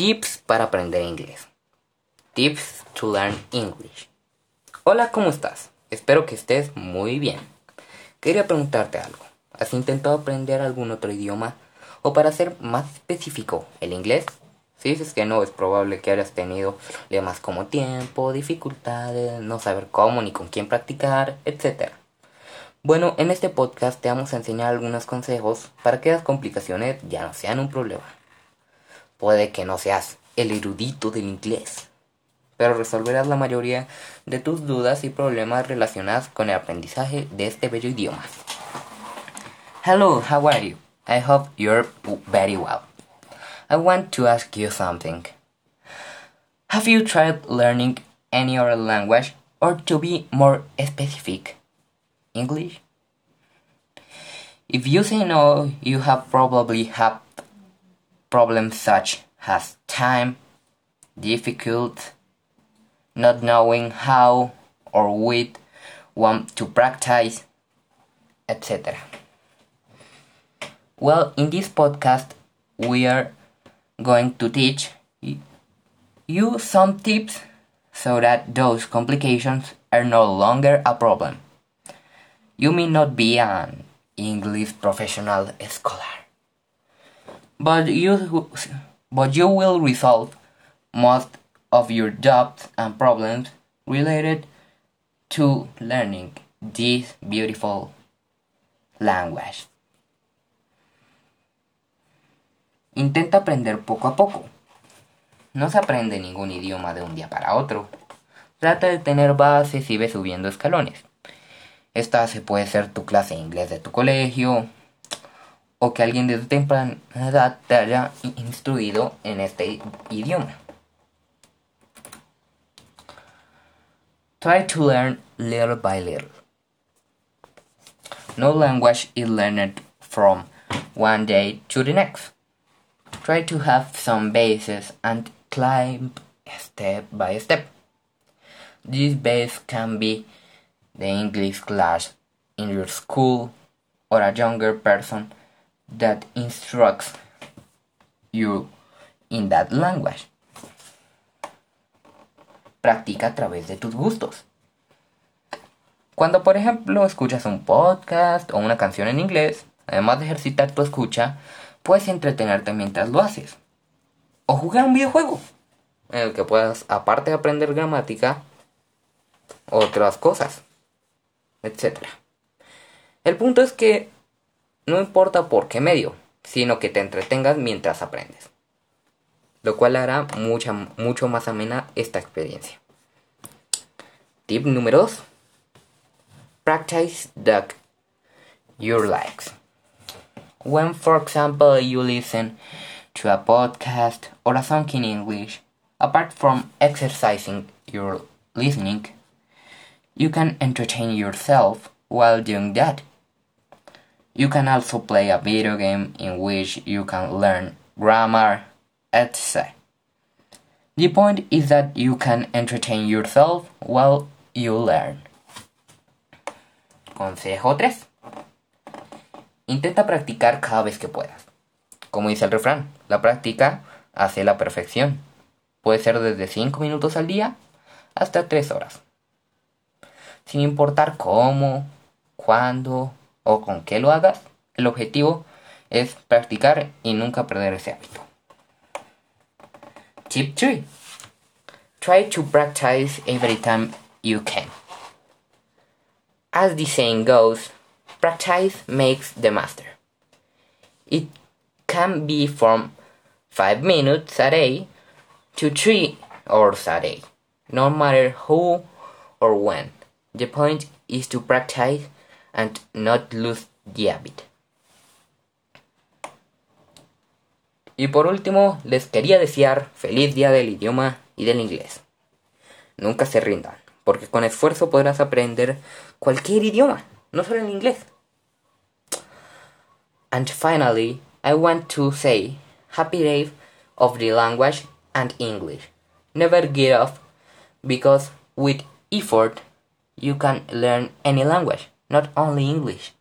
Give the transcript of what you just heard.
Tips para aprender inglés. Tips to learn English. Hola, ¿cómo estás? Espero que estés muy bien. Quería preguntarte algo. ¿Has intentado aprender algún otro idioma? O para ser más específico, el inglés. Si dices que no, es probable que hayas tenido problemas como tiempo, dificultades, no saber cómo ni con quién practicar, etc. Bueno, en este podcast te vamos a enseñar algunos consejos para que las complicaciones ya no sean un problema. Puede que no seas el erudito del inglés, pero resolverás la mayoría de tus dudas y problemas relacionados con el aprendizaje de este bello idioma. Hello, how are you? I hope you're very well. I want to ask you something. Have you tried learning any other language or to be more specific? English? If you say no, you have probably had problems such as time, difficult, not knowing how or with want to practice, etc. Well, in this podcast, we are going to teach you some tips so that those complications are no longer a problem. You may not be an English professional scholar, but you, but you will resolve most of your doubts and problems related to learning this beautiful language. Intenta aprender poco a poco. No se aprende ningún idioma de un día para otro. Trata de tener bases y ve subiendo escalones. Esta se puede ser tu clase de inglés de tu colegio o que alguien de tu temprana edad te haya instruido en este idioma. Try to learn little by little. No language is learned from one day to the next. Try to have some bases and climb step by step. This base can be the English class in your school or a younger person that instructs you in that language. Practica a través de tus gustos. Cuando por ejemplo escuchas un podcast o una canción en inglés, además de ejercitar tu escucha, puedes entretenerte mientras lo haces. O jugar un videojuego en el que puedas, aparte de aprender gramática, otras cosas, etc. El punto es que no importa por qué medio, sino que te entretengas mientras aprendes. Lo cual hará mucha, mucho más amena esta experiencia. Tip número 2. Practice duck your legs. When, for example, you listen to a podcast or a song in English, apart from exercising your listening, you can entertain yourself while doing that. You can also play a video game in which you can learn grammar, etc. The point is that you can entertain yourself while you learn. Consejo 3. Intenta practicar cada vez que puedas. Como dice el refrán, la práctica hace la perfección. Puede ser desde 5 minutos al día hasta 3 horas. Sin importar cómo, cuándo con qué lo hagas, el objetivo es practicar y nunca perder ese hábito. Tip 3. Try to practice every time you can. As the saying goes, practice makes the master. It can be from 5 minutes a day to 3 hours a day, no matter who or when. The point is to practice and not lose the habit. Y por último, les quería desear feliz día del idioma y del inglés. Nunca se rindan, porque con esfuerzo podrás aprender cualquier idioma, no solo el inglés. And finally, I want to say happy day of the language and English. Never give up because with effort you can learn any language, not only English.